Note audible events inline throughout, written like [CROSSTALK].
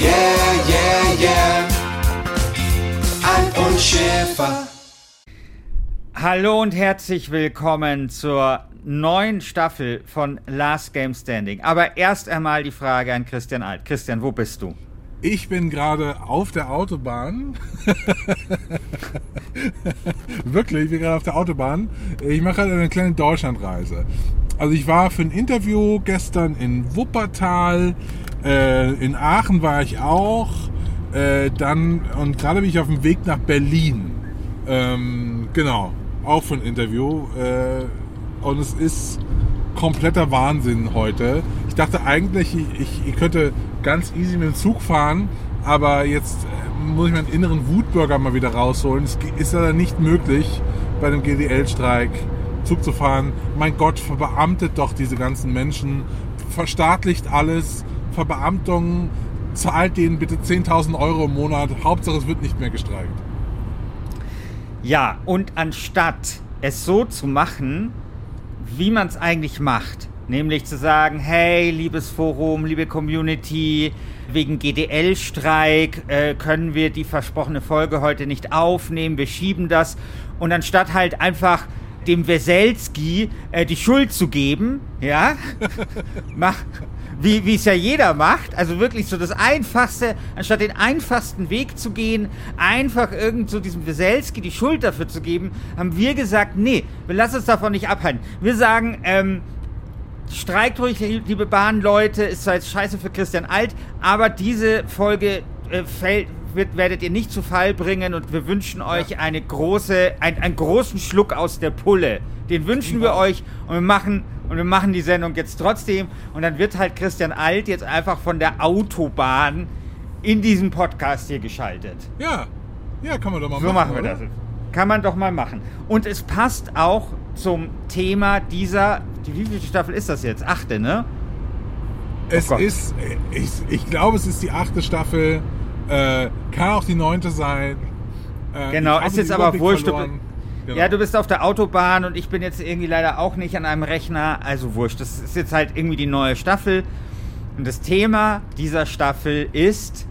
yeah, yeah, yeah. Alf und Schäfer. Hallo und herzlich willkommen zur neuen Staffel von Last Game Standing. Aber erst einmal die Frage an Christian Alt. Christian, wo bist du? Ich bin gerade auf der Autobahn. [LAUGHS] Wirklich, ich bin gerade auf der Autobahn. Ich mache gerade eine kleine Deutschlandreise. Also ich war für ein Interview gestern in Wuppertal, äh, in Aachen war ich auch, äh, dann und gerade bin ich auf dem Weg nach Berlin. Ähm, genau, auch für ein Interview. Äh, und es ist kompletter Wahnsinn heute. Ich dachte eigentlich, ich, ich, könnte ganz easy mit dem Zug fahren, aber jetzt äh, muss ich meinen inneren Wutbürger mal wieder rausholen. Es ist leider nicht möglich, bei dem GDL-Streik Zug zu fahren. Mein Gott, verbeamtet doch diese ganzen Menschen, verstaatlicht alles, Verbeamtung, zahlt denen bitte 10.000 Euro im Monat. Hauptsache, es wird nicht mehr gestreikt. Ja, und anstatt es so zu machen, wie man es eigentlich macht, Nämlich zu sagen, hey, liebes Forum, liebe Community, wegen GDL-Streik äh, können wir die versprochene Folge heute nicht aufnehmen, wir schieben das. Und anstatt halt einfach dem Weselski äh, die Schuld zu geben, ja, [LAUGHS] mach, wie es ja jeder macht, also wirklich so das Einfachste, anstatt den einfachsten Weg zu gehen, einfach irgend so diesem Weselski die Schuld dafür zu geben, haben wir gesagt, nee, wir lassen uns davon nicht abhalten. Wir sagen, ähm, Streikt ruhig, liebe Bahnleute, ist zwar jetzt scheiße für Christian Alt, aber diese Folge äh, fällt, wird, werdet ihr nicht zu Fall bringen und wir wünschen euch eine große, ein, einen großen Schluck aus der Pulle. Den wünschen wir euch und wir machen und wir machen die Sendung jetzt trotzdem und dann wird halt Christian Alt jetzt einfach von der Autobahn in diesen Podcast hier geschaltet. Ja, ja, kann man doch mal so machen. So machen wir oder? das. Kann man doch mal machen. Und es passt auch zum Thema dieser die wievielte Staffel ist das jetzt? Achte, ne? Es oh ist, ich, ich glaube, es ist die achte Staffel. Äh, kann auch die neunte sein. Äh, genau, ist jetzt aber wurscht. Genau. Ja, du bist auf der Autobahn und ich bin jetzt irgendwie leider auch nicht an einem Rechner. Also wurscht. Das ist jetzt halt irgendwie die neue Staffel. Und das Thema dieser Staffel ist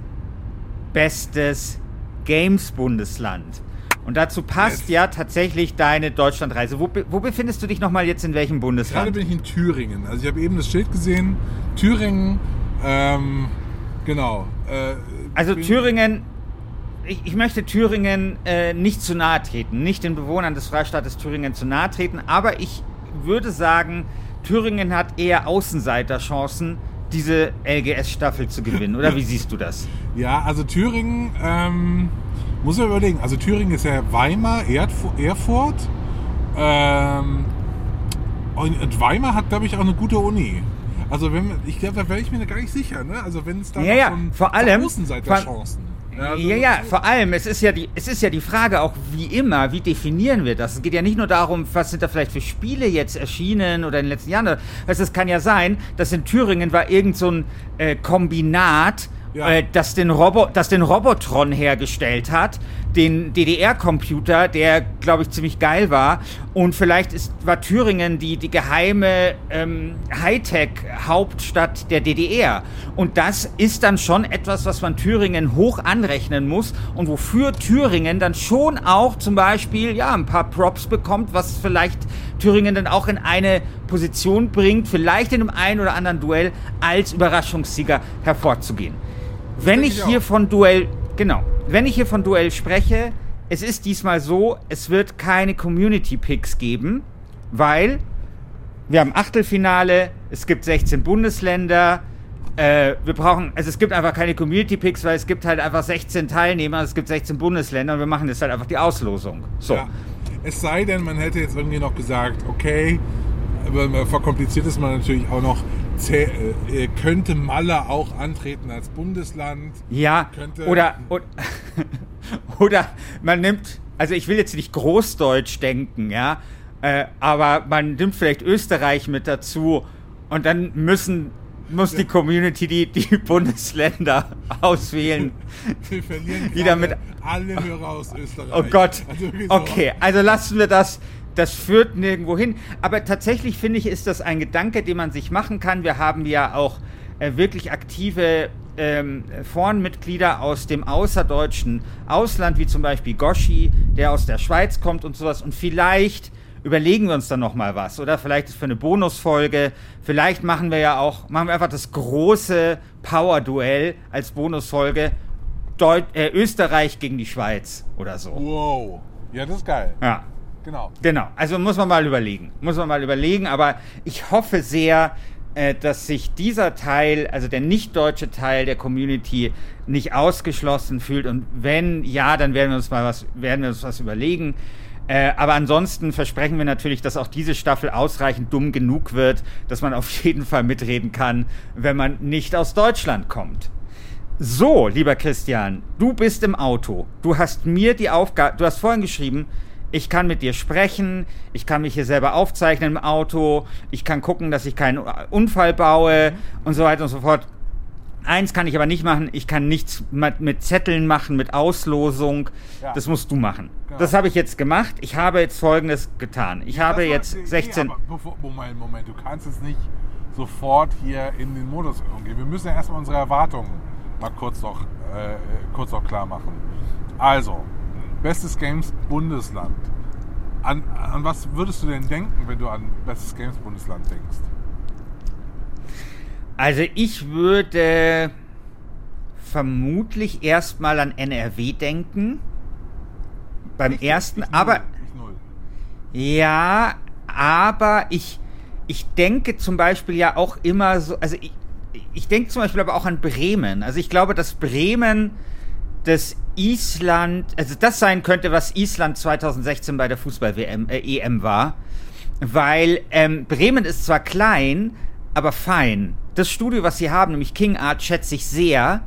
bestes Games-Bundesland. Und dazu passt yes. ja tatsächlich deine Deutschlandreise. Wo, wo befindest du dich nochmal jetzt in welchem Bundesland? Gerade bin ich in Thüringen. Also ich habe eben das Schild gesehen. Thüringen, ähm, genau. Äh, also Thüringen, ich, ich, möchte Thüringen äh, nicht zu nahe treten, nicht den Bewohnern des Freistaates Thüringen zu nahe treten, aber ich würde sagen, Thüringen hat eher Außenseiterchancen, diese LGS-Staffel zu gewinnen. Oder wie [LAUGHS] siehst du das? Ja, also Thüringen, ähm, muss man überlegen. Also Thüringen ist ja Weimar, Erfurt. Ähm, und Weimar hat, glaube ich, auch eine gute Uni. Also wenn ich glaube, da wäre ich mir gar nicht sicher. Ne? Also wenn es da ja, ja, vor allem Außenseiterchancen. Ja, also ja, ja, vor allem, es ist ja, die, es ist ja die Frage auch, wie immer, wie definieren wir das? Es geht ja nicht nur darum, was sind da vielleicht für Spiele jetzt erschienen oder in den letzten Jahren. Weißt, es kann ja sein, dass in Thüringen war irgend so ein äh, Kombinat ja. äh, das, den Robo das den Robotron hergestellt hat, den DDR-Computer, der, glaube ich, ziemlich geil war. Und vielleicht ist, war Thüringen die, die geheime ähm, Hightech-Hauptstadt der DDR. Und das ist dann schon etwas, was man Thüringen hoch anrechnen muss und wofür Thüringen dann schon auch zum Beispiel ja, ein paar Props bekommt, was vielleicht Thüringen dann auch in eine Position bringt, vielleicht in einem einen oder anderen Duell als Überraschungssieger hervorzugehen. Wenn ich, ich hier von Duell, genau, wenn ich hier von Duell spreche, es ist diesmal so, es wird keine Community Picks geben, weil wir haben Achtelfinale, es gibt 16 Bundesländer, äh, wir brauchen, also es gibt einfach keine Community Picks, weil es gibt halt einfach 16 Teilnehmer, es gibt 16 Bundesländer und wir machen jetzt halt einfach die Auslosung. So. Ja. Es sei denn, man hätte jetzt irgendwie noch gesagt, okay, verkompliziert ist man natürlich auch noch, könnte Malle auch antreten als Bundesland? Ja, Könnte- oder, oder, [LAUGHS] oder man nimmt, also ich will jetzt nicht Großdeutsch denken, ja, äh, aber man nimmt vielleicht Österreich mit dazu und dann müssen, muss die Community die, die [LAUGHS] Bundesländer auswählen. [LAUGHS] Wir verlieren Die damit- alle Hörer aus Österreich. Oh Gott. Also. Okay, also lassen wir das. Das führt nirgendwo hin. Aber tatsächlich finde ich, ist das ein Gedanke, den man sich machen kann. Wir haben ja auch äh, wirklich aktive ähm, Forenmitglieder aus dem außerdeutschen Ausland, wie zum Beispiel Goshi, der aus der Schweiz kommt und sowas. Und vielleicht überlegen wir uns dann noch mal was. Oder vielleicht ist für eine Bonusfolge. Vielleicht machen wir ja auch, machen wir einfach das große Power-Duell als Bonusfolge. Deut äh, Österreich gegen die Schweiz oder so. Wow. Ja, das ist geil. Ja, Genau. genau. Also muss man mal überlegen. Muss man mal überlegen. Aber ich hoffe sehr, äh, dass sich dieser Teil, also der nicht deutsche Teil der Community, nicht ausgeschlossen fühlt. Und wenn ja, dann werden wir uns mal was, werden wir uns was überlegen. Äh, aber ansonsten versprechen wir natürlich, dass auch diese Staffel ausreichend dumm genug wird, dass man auf [LAUGHS] jeden Fall mitreden kann, wenn man nicht aus Deutschland kommt. So, lieber Christian, du bist im Auto. Du hast mir die Aufgabe, du hast vorhin geschrieben, ich kann mit dir sprechen, ich kann mich hier selber aufzeichnen im Auto, ich kann gucken, dass ich keinen Unfall baue und so weiter und so fort. Eins kann ich aber nicht machen, ich kann nichts mit, Zetteln machen, mit Auslosung. Ja. Das musst du machen. Genau. Das habe ich jetzt gemacht. Ich habe jetzt Folgendes getan. Ich habe Das war- jetzt nee, 16. aber bevor, Moment, Moment, du kannst jetzt nicht sofort hier in den Modus gehen. Wir müssen ja erstmal unsere Erwartungen mal kurz noch, äh, kurz noch klar machen. Also, Bestes Games Bundesland. An, an was würdest du denn denken, wenn du an Bestes Games Bundesland denkst? Also ich würde vermutlich erstmal an NRW denken. Beim Ich- ersten, ich null, aber ja, aber ich, ich denke zum Beispiel ja auch immer so, also ich, ich denke zum Beispiel aber auch an Bremen. Also ich glaube, dass Bremen das Island, also das sein könnte, was Island 2016 bei der Fußball-WM, äh, EM war. Weil ähm, Bremen ist zwar klein, aber fein. Das Studio, was sie haben, nämlich King Art, schätze ich sehr.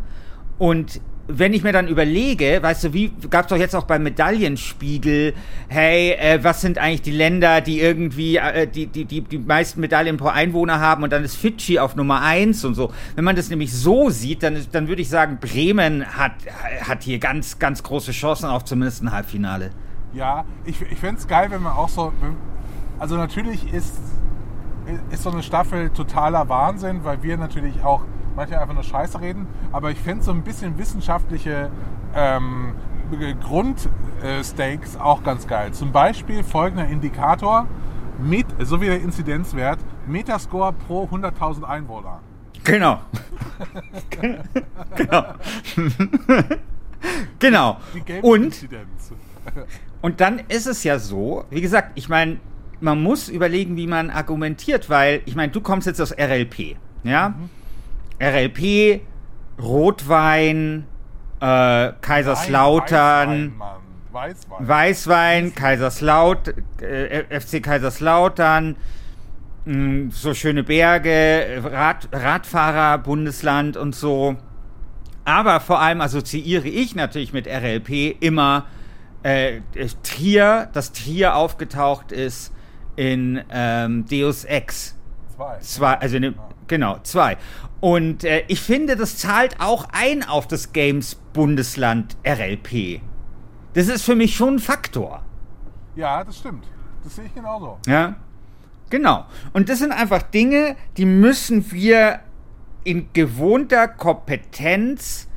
Und wenn ich mir dann überlege, weißt du, wie gab es doch jetzt auch beim Medaillenspiegel, hey, äh, was sind eigentlich die Länder, die irgendwie äh, die, die, die, die meisten Medaillen pro Einwohner haben und dann ist Fidschi auf Nummer eins und so. Wenn man das nämlich so sieht, dann, dann würde ich sagen, Bremen hat, hat hier ganz, ganz große Chancen auf zumindest ein Halbfinale. Ja, ich, ich fände es geil, wenn man auch so. Also, natürlich ist, ist so eine Staffel totaler Wahnsinn, weil wir natürlich auch manchmal einfach nur Scheiße reden. Aber ich fände so ein bisschen wissenschaftliche ähm, Grundstakes auch ganz geil. Zum Beispiel folgender Indikator: Met, so wie der Inzidenzwert, Metascore pro 100.000 Einwohner. Genau. genau. [LAUGHS] genau. Und. [LAUGHS] Und dann ist es ja so, wie gesagt, ich meine, man muss überlegen, wie man argumentiert, weil, ich meine, du kommst jetzt aus RLP, ja? RLP, Rotwein, äh, Kaiserslautern, Weißwein. Weißwein. Weißwein, Kaiserslaut, äh, FC Kaiserslautern, mh, so schöne Berge, Rad, Radfahrer, Bundesland und so. Aber vor allem assoziiere ich natürlich mit RLP immer äh, Trier, dass Trier aufgetaucht ist in ähm, Deus Ex. Zwei. Zwei, also in dem, genau, zwei. Und äh, ich finde, das zahlt auch ein auf das Games Bundesland RLP. Das ist für mich schon ein Faktor. Ja, das stimmt. Das sehe ich genauso. Ja, genau. Und das sind einfach Dinge, die müssen wir in gewohnter Kompetenz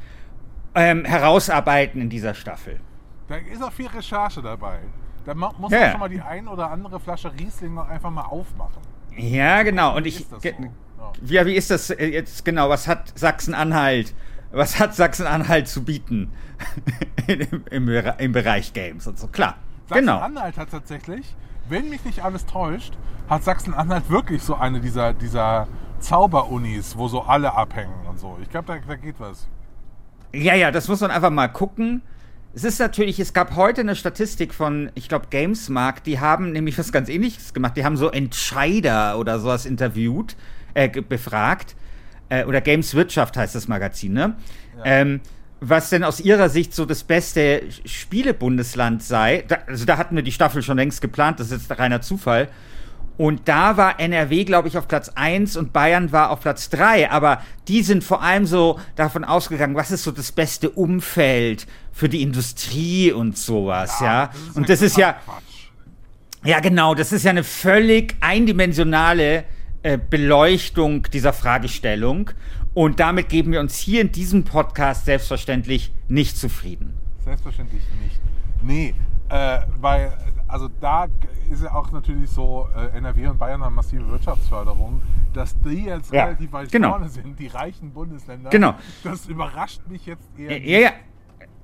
ähm, herausarbeiten in dieser Staffel. Da ist auch viel Recherche dabei. Da muss man ja. schon mal die ein oder andere Flasche Riesling noch einfach mal aufmachen. Ja, genau. Und ich. so? Ja. Wie ist das äh, jetzt genau? Was hat Sachsen-Anhalt? was hat Sachsen-Anhalt zu bieten [LAUGHS] im, im, im, Bereich Games und so. Klar, genau. Sachsen-Anhalt hat tatsächlich, wenn mich nicht alles täuscht, hat Sachsen-Anhalt wirklich so eine dieser, dieser Zauberunis, wo so alle abhängen und so. Ich glaube, da, da geht was. Ja, ja, das muss man einfach mal gucken. Es ist natürlich, es gab heute eine Statistik von, ich glaube, Gamesmarkt, die haben nämlich was ganz ähnliches gemacht. Die haben so Entscheider oder sowas interviewt, äh, befragt. Äh, oder Games Wirtschaft heißt das Magazin, ne? Ja. Ähm, was denn aus ihrer Sicht so das beste Spielebundesland sei. Da, also da hatten wir die Staffel schon längst geplant, das ist jetzt reiner Zufall. Und da war NRW, glaube ich, auf Platz 1 und Bayern war auf Platz 3. Aber die sind vor allem so davon ausgegangen, was ist so das beste Umfeld für die Industrie und sowas, ja. ja? Das und das ist ja. Quatsch. Ja, genau, das ist ja eine völlig eindimensionale äh, Beleuchtung dieser Fragestellung. Und damit geben wir uns hier in diesem Podcast selbstverständlich nicht zufrieden. Selbstverständlich nicht. Nee, äh, weil, also da ist ja auch natürlich so, äh, NRW und Bayern haben massive Wirtschaftsförderung, dass die jetzt ja, relativ weit genau. vorne sind, die reichen Bundesländer. Genau. Das überrascht mich jetzt eher. Ja, ja.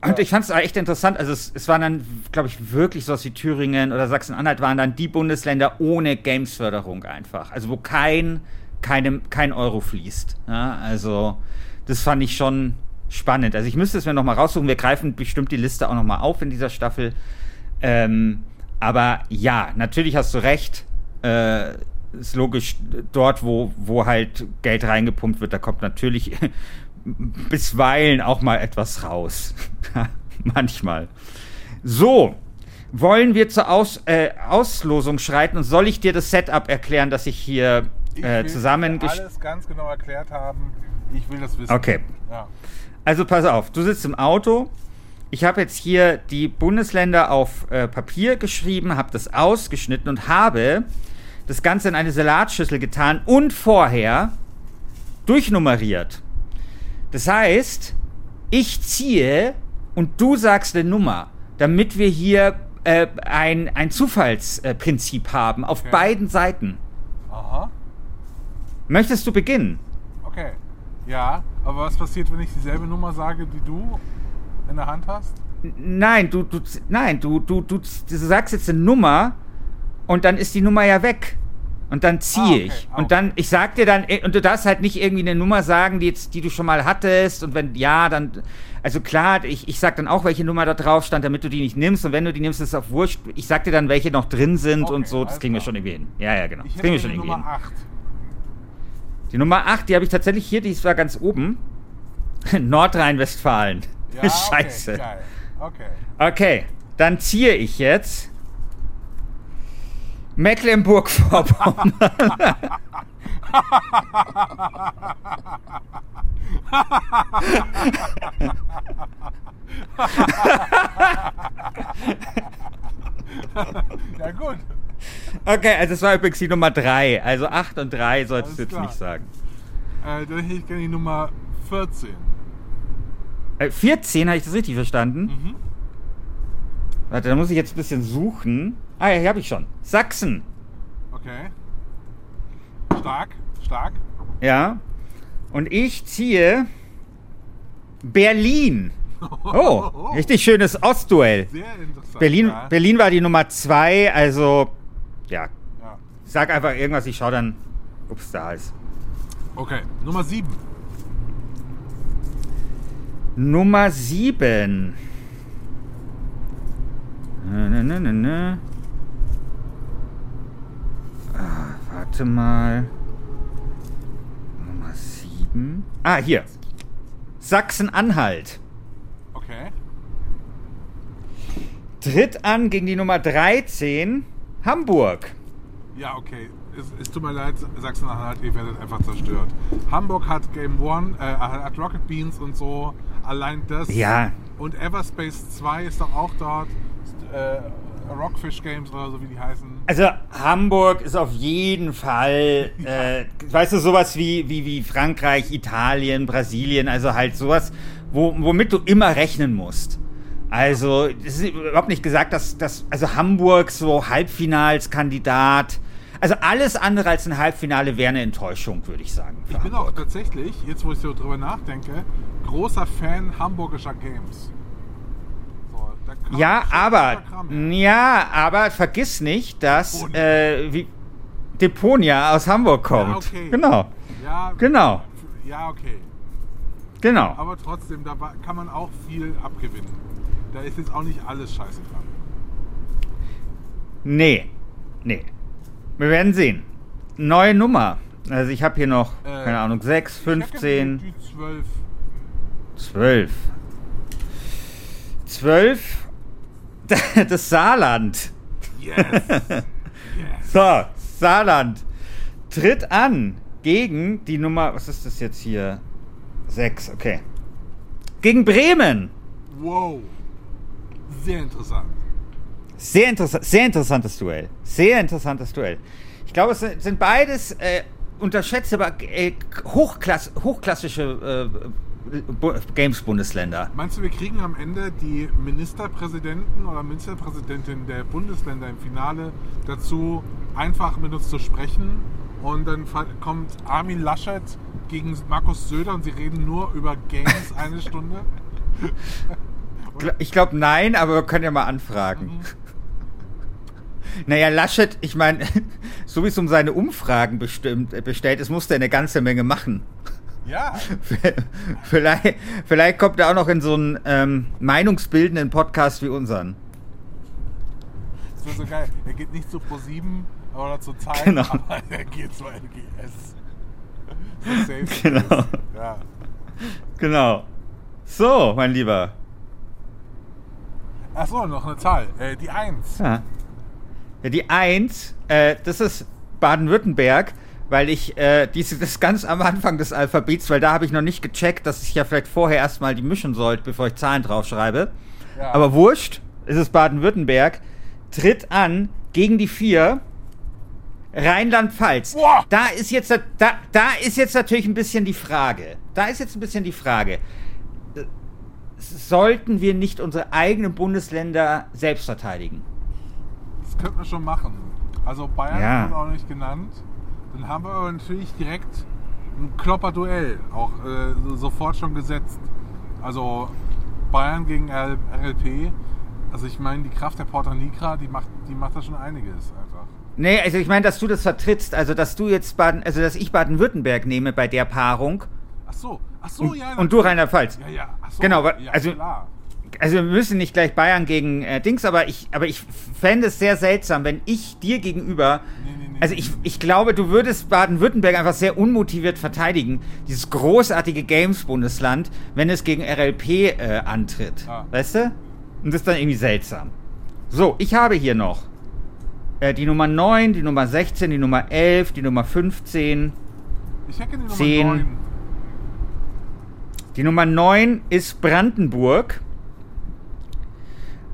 Und ich fand es echt interessant. Also, es, es waren dann, glaube ich, wirklich sowas wie Thüringen oder Sachsen-Anhalt waren dann die Bundesländer ohne Games-Förderung einfach. Also, wo kein, keine, kein Euro fließt. Ja, also, das fand ich schon spannend. Also, ich müsste es mir nochmal raussuchen. Wir greifen bestimmt die Liste auch nochmal auf in dieser Staffel. Ähm, aber ja, natürlich hast du recht. Äh, ist logisch, dort, wo, wo halt Geld reingepumpt wird, da kommt natürlich bisweilen auch mal etwas raus. [LAUGHS] Manchmal. So, wollen wir zur Aus, äh, Auslosung schreiten und soll ich dir das Setup erklären, das ich hier äh, ich zusammen... alles ganz genau erklärt haben. Ich will das wissen. Okay. Ja. Also pass auf, du sitzt im Auto, ich habe jetzt hier die Bundesländer auf äh, Papier geschrieben, habe das ausgeschnitten und habe das Ganze in eine Salatschüssel getan und vorher durchnummeriert. Das heißt, ich ziehe und du sagst eine Nummer, damit wir hier äh, ein, ein Zufallsprinzip haben auf okay. beiden Seiten. Aha. Möchtest du beginnen? Okay. Ja, aber was passiert, wenn ich dieselbe Nummer sage, die du in der Hand hast? Nein, du, du, nein, du, du, du, du sagst jetzt eine Nummer und dann ist die Nummer ja weg. Und dann ziehe ah, okay. ich. Und dann, ich sag dir dann, und du darfst halt nicht irgendwie eine Nummer sagen, die, jetzt, die du schon mal hattest. Und wenn ja, dann, also klar, ich, ich sag dann auch, welche Nummer da drauf stand, damit du die nicht nimmst. Und wenn du die nimmst, ist es auch wurscht. Ich sag dir dann, welche noch drin sind okay, und so. Das kriegen wir schon irgendwie hin. Ja, ja, genau. Ich das kriegen wir schon irgendwie Nummer hin. 8. Die Nummer 8, die habe ich tatsächlich hier, die ist zwar ganz oben. [LAUGHS] Nordrhein-Westfalen. Ja, [LAUGHS] Scheiße. Okay, okay. Okay, dann ziehe ich jetzt Mecklenburg-Vorpommern. ja gut. Okay, also es war übrigens die Nummer 3. Also 8 und 3 solltest du jetzt klar. nicht sagen. Äh, dann hätte ich gerne die Nummer 14. 14, habe ich das richtig verstanden? Mhm. Warte, da muss ich jetzt ein bisschen suchen. Ah ja, hier habe ich schon. Sachsen. Okay. Stark, stark. Ja. Und ich ziehe Berlin. [LAUGHS] Oh, richtig schönes Ostduell. Sehr interessant. Berlin, ja. Berlin war die Nummer 2, also ja. ja. sag einfach irgendwas, ich schau dann, ob es da ist. Okay, Nummer 7. Nummer 7. Ne, ne, ne, ne. Ah, warte mal. Nummer 7. Ah, hier. Sachsen-Anhalt. Okay. Tritt an gegen die Nummer 13. Hamburg. Ja, okay. Es, es tut mir leid, Sachsen-Anhalt, ihr werdet einfach zerstört. Hamburg hat Game One, äh, hat Rocket Beans und so. Allein das. Ja. Und Everspace 2 ist doch auch dort. Äh, Rockfish Games oder so, wie die heißen. Also Hamburg ist auf jeden Fall, [LAUGHS] äh, weißt du, sowas wie, wie, wie Frankreich, Italien, Brasilien, also halt sowas, wo, womit du immer rechnen musst. Also, es ist überhaupt nicht gesagt, dass, dass also Hamburg so Halbfinalskandidat, Also alles andere als ein Halbfinale wäre eine Enttäuschung, würde ich sagen. Ich bin auch Hamburg. tatsächlich, jetzt wo ich so drüber nachdenke, großer Fan hamburgischer Games. Ja, aber, ja, aber vergiss nicht, dass Deponia. äh, wie, Deponia aus Hamburg kommt. Ja, okay. Genau, Ja, genau, ja, okay. genau. Aber trotzdem, da kann man auch viel abgewinnen. Da ist jetzt auch nicht alles scheiße dran. Nee, nee. Wir werden sehen. Neue Nummer. Also ich habe hier noch, Äh, keine Ahnung, 6, Ich hätte 15, Die, die 12. 12. 12. [LAUGHS] Das Saarland. Yes. [LAUGHS] yes. So, Saarland tritt an gegen die Nummer, was ist das jetzt hier? 6, okay. Gegen Bremen. Wow. Sehr interessant. Sehr, interessa sehr interessantes Duell. Sehr interessantes Duell. Ich glaube, es sind- beides äh, unterschätzte, aber äh, hochklass hochklassische äh, Games-Bundesländer. Meinst du, wir kriegen am Ende die Ministerpräsidenten oder Ministerpräsidentin der Bundesländer im Finale dazu, einfach mit uns zu sprechen? Und dann kommt Armin Laschet gegen Markus Söder und sie reden nur über Games eine Stunde? [LAUGHS] Ich glaube nein, aber wir können ja mal anfragen. [LAUGHS] Naja, Laschet, ich meine, [LAUGHS] so wie es um seine Umfragen bestimmt, äh, bestellt ist, muss der eine ganze Menge machen. Ja, [LAUGHS] vielleicht, vielleicht kommt er auch noch in so einen ähm, meinungsbildenden Podcast wie unseren. das wäre so geil. Er geht nicht zu Pro7 oder zu Zeit, Genau. [LAUGHS] aber er geht zu LGS. [LAUGHS] Genau. Ja. Genau. So, mein Lieber. Achso, noch eine Zahl. Äh, die 1. Ja. Ja, die 1, äh, das ist Baden-Württemberg, weil ich äh, diese, das ganz am Anfang des Alphabets, weil da habe ich noch nicht gecheckt, dass ich ja vielleicht vorher erstmal die mischen sollte, bevor ich Zahlen draufschreibe. Ja. Aber wurscht, es ist Baden-Württemberg, tritt an gegen die 4 Rheinland-Pfalz. Boah! Da ist jetzt da, da ist jetzt natürlich ein bisschen die Frage. Da ist jetzt ein bisschen die Frage. Sollten wir nicht unsere eigenen Bundesländer selbst verteidigen? Das könnten wir schon machen. Also Bayern Ja. wurde auch nicht genannt. Dann haben wir aber natürlich direkt ein Klopper-Duell auch äh, so- sofort schon gesetzt. Also Bayern gegen RLP. Also ich meine, die Kraft der Porta Nigra, die macht, die macht da schon einiges einfach. Nee, also ich meine, dass du das vertrittst, also dass du jetzt Baden, also dass ich Baden-Württemberg nehme bei der Paarung Ach so, ach so, ja. und du Rheinland-Pfalz. Ja, ja, ach so, Genau, ja, also- klar. Also wir müssen nicht gleich Bayern gegen äh, Dings, aber ich, aber ich fände es sehr seltsam, wenn ich dir gegenüber, nee, nee, also ich, ich glaube, du würdest Baden-Württemberg einfach sehr unmotiviert verteidigen, dieses großartige Games-Bundesland, wenn es gegen RLP äh, antritt, Ja. weißt du? Und das ist dann irgendwie seltsam. So, ich habe hier noch äh, die Nummer 9, die Nummer 16, die Nummer 11, die Nummer 15, Ich hätte die Nummer Zehn. 9. Die Nummer 9 ist Brandenburg.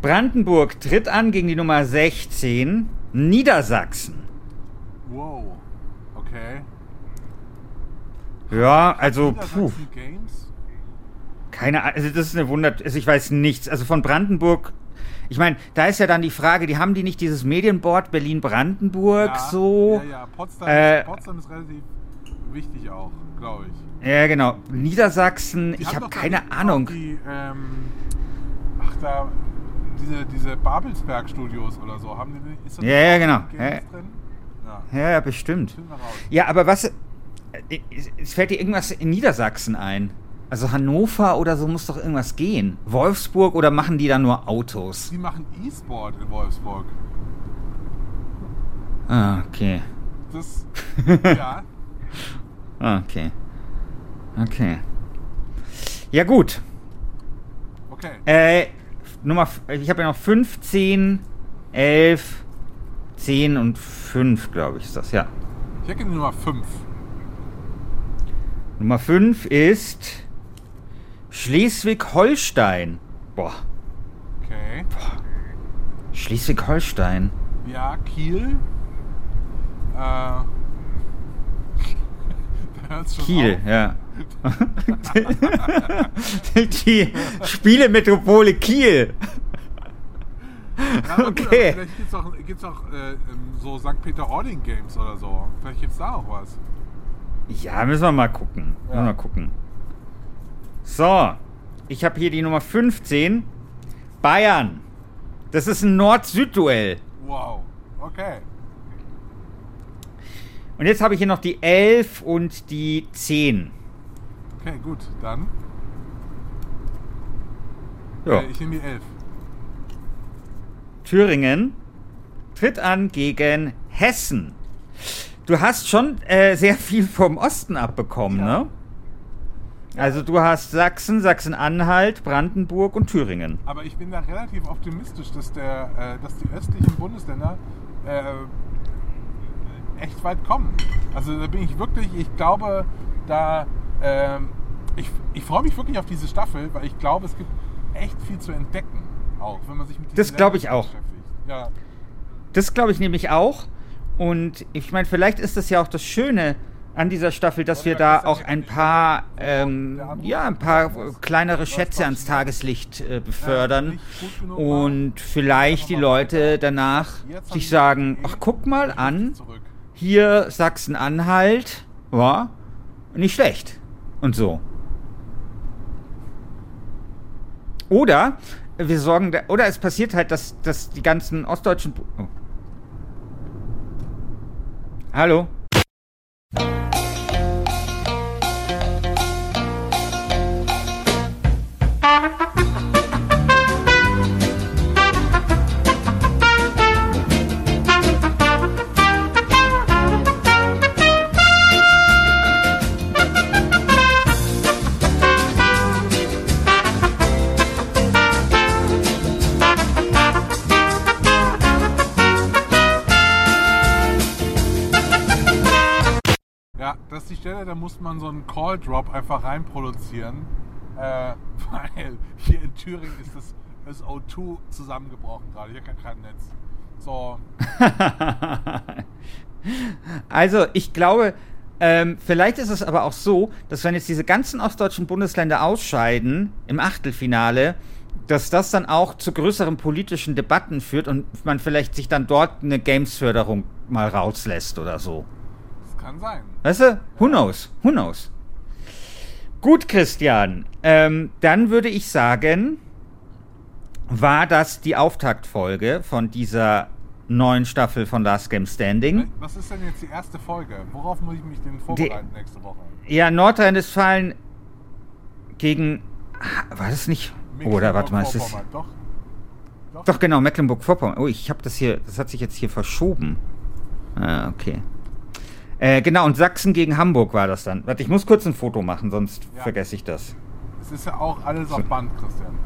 Brandenburg tritt an gegen die Nummer 16, Niedersachsen. Wow. Okay. Ja, also, puh, keine Ahnung, also das ist eine Wunder, also ich weiß nichts. Also von Brandenburg, ich meine, da ist ja dann die Frage, die haben die nicht dieses Medienboard Berlin-Brandenburg Ja, so? Ja, ja. Potsdam, Äh, ist, Potsdam ist relativ wichtig auch, glaube ich. Ja, genau. Niedersachsen, Die ich habe keine Ahnung. Die, ähm, ach, da, diese, diese Babelsberg-Studios oder so, haben die nicht- ist da Ja, ja, genau. Ja. drin? Ja, Ja, ja, bestimmt. Ja, aber was. äh, Es fällt dir irgendwas in Niedersachsen ein? Also Hannover oder so muss doch irgendwas gehen. Wolfsburg oder machen die da nur Autos? Die machen E-Sport in Wolfsburg. Ah, okay. Das, [LAUGHS] ja, Ah, okay. Okay. Ja, gut. okay. Äh, Nummer. Ich habe ja noch 15, 11, 10 und 5, glaube ich, ist das, ja. Ich hätte die Nummer 5. Nummer 5 ist Schleswig-Holstein. Boah, Okay. Schleswig-Holstein. Ja, Kiel. Äh, [LAUGHS] Kiel, auf. ja. [LAUGHS] [LAUGHS] Die Spielemetropole Kiel. Ja, aber gut, Okay. aber vielleicht gibt es auch, gibt's auch äh, ähm, so St. Peter-Ording Games oder so. Vielleicht gibt es da auch was. Ja, müssen wir mal gucken. Müssen wir Ja. mal gucken. So, ich habe hier die Nummer 15. Bayern. Das ist ein Nord-Süd-Duell. Wow. Okay. Und jetzt habe ich hier noch die 11 und die 10. Okay, gut. Dann. Ja. Äh, ich nehme die 11. Thüringen tritt an gegen Hessen. Du hast schon äh, sehr viel vom Osten abbekommen, Ja. ne? Also du hast Sachsen, Sachsen-Anhalt, Brandenburg und Thüringen. Aber ich bin da relativ optimistisch, dass, der, äh, dass die östlichen Bundesländer äh, echt weit kommen. Also da bin ich wirklich, ich glaube, da. ähm, ich ich freue mich wirklich auf diese Staffel, weil ich glaube, es gibt echt viel zu entdecken. Auch wenn man sich mit Das glaube ich auch. Ja. Das glaube ich nämlich auch. Und ich meine, vielleicht ist das ja auch das Schöne an dieser Staffel, dass wir da auch ein paar, ähm, ja, ein paar kleinere Schätze ans Tageslicht äh, befördern und vielleicht die Leute danach sich sagen, ach guck mal an, hier Sachsen-Anhalt, ja, nicht schlecht und so. Oder wir sorgen, da, oder es passiert halt, dass, dass die ganzen ostdeutschen. Oh. Hallo? Muss man so einen Call Drop einfach reinproduzieren. Äh, [LAUGHS] weil hier in Thüringen ist das, das O2 zusammengebrochen gerade. Hier kein kein Netz. So, [LAUGHS] Also, ich glaube, ähm, vielleicht ist es aber auch so, dass wenn jetzt diese ganzen ostdeutschen Bundesländer ausscheiden im Achtelfinale, dass das dann auch zu größeren politischen Debatten führt und man vielleicht sich dann dort eine Games-Förderung mal rauslässt oder so. Kann sein. Weißt du? Who knows? Who knows? Gut, Christian. Ähm, dann würde ich sagen, war das die Auftaktfolge von dieser neuen Staffel von Last Game Standing. Was ist denn jetzt die erste Folge? Worauf muss ich mich denn vorbereiten nächste Woche? Ja, Nordrhein-Westfalen gegen. War das nicht? Oder warte mal, ist das. Mecklenburg-Vorpommern, Doch. Doch, genau, Mecklenburg-Vorpommern. Oh, ich habe das hier. Das hat sich jetzt hier verschoben. Ah, okay. Äh, genau, und Sachsen gegen Hamburg war das dann. Warte, ich muss kurz ein Foto machen, sonst Ja. vergesse ich das. Es ist ja auch alles auf Band, Christian.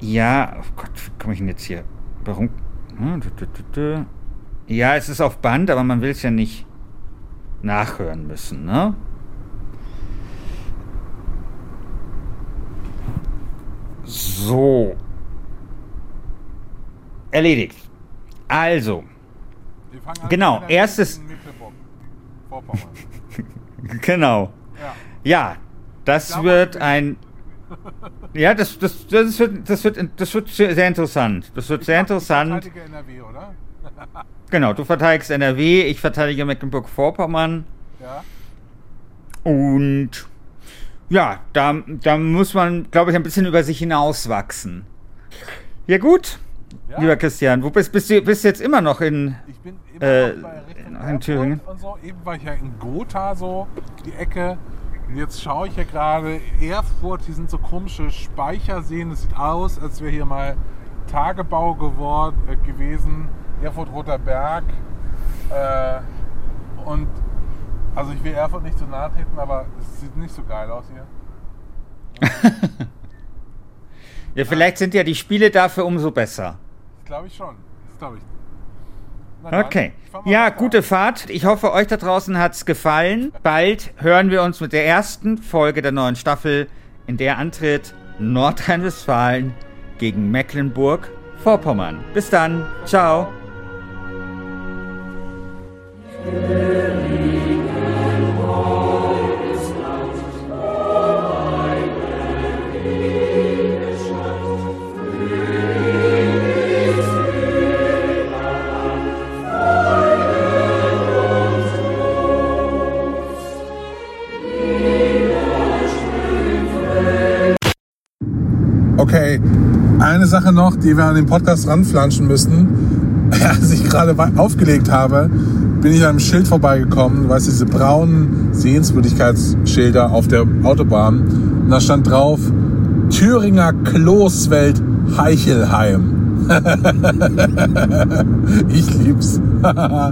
Ja, oh Gott, wie komme ich denn jetzt hier? Warum? Hm. Ja, es ist auf Band, aber man will es ja nicht nachhören müssen, ne? So. Erledigt. Also, Genau, erstes- [LAUGHS] genau. Ja. Ja, das glaube, wird wir- ein. Ja, das, das, das, wird, das, wird, das wird sehr sehr interessant. Das wird sehr Ich interessant. verteidige NRW, oder? [LAUGHS] Genau, du verteidigst NRW, ich verteidige Mecklenburg-Vorpommern. Ja. Und ja, da, da muss man, glaube ich, ein bisschen über sich hinauswachsen. Ja, gut, Ja. lieber Christian, wo bist, bist du bist du jetzt immer noch in. Ich bin immer Äh, noch in Erfurt Thüringen. und so. Eben war ich ja in Gotha so, die Ecke. Und jetzt schaue ich ja gerade Erfurt, hier sind so komische Speicherseen. Es sieht aus, als wäre hier mal Tagebau geworden, äh, gewesen. Erfurt Roter Berg. Äh, und also ich will Erfurt nicht zu nahe treten, aber es sieht nicht so geil aus hier. [LAUGHS] Ja, vielleicht sind ja die Spiele dafür umso besser. Glaube ich schon. Das glaube ich. Dann, Okay. Ja, gute Fahrt. Ich hoffe, euch da draußen hat's gefallen. Bald hören wir uns mit der ersten Folge der neuen Staffel, in der antritt Nordrhein-Westfalen gegen Mecklenburg-Vorpommern. Bis dann. Ciao. Okay, eine Sache noch, die wir an den Podcast ranflanschen müssen. [LAUGHS] Als ich gerade aufgelegt habe, bin ich an einem Schild vorbeigekommen, weißt du, diese braunen Sehenswürdigkeitsschilder auf der Autobahn. Und da stand drauf, Thüringer Kloßwelt Heichelheim. [LAUGHS] ich lieb's. [LAUGHS]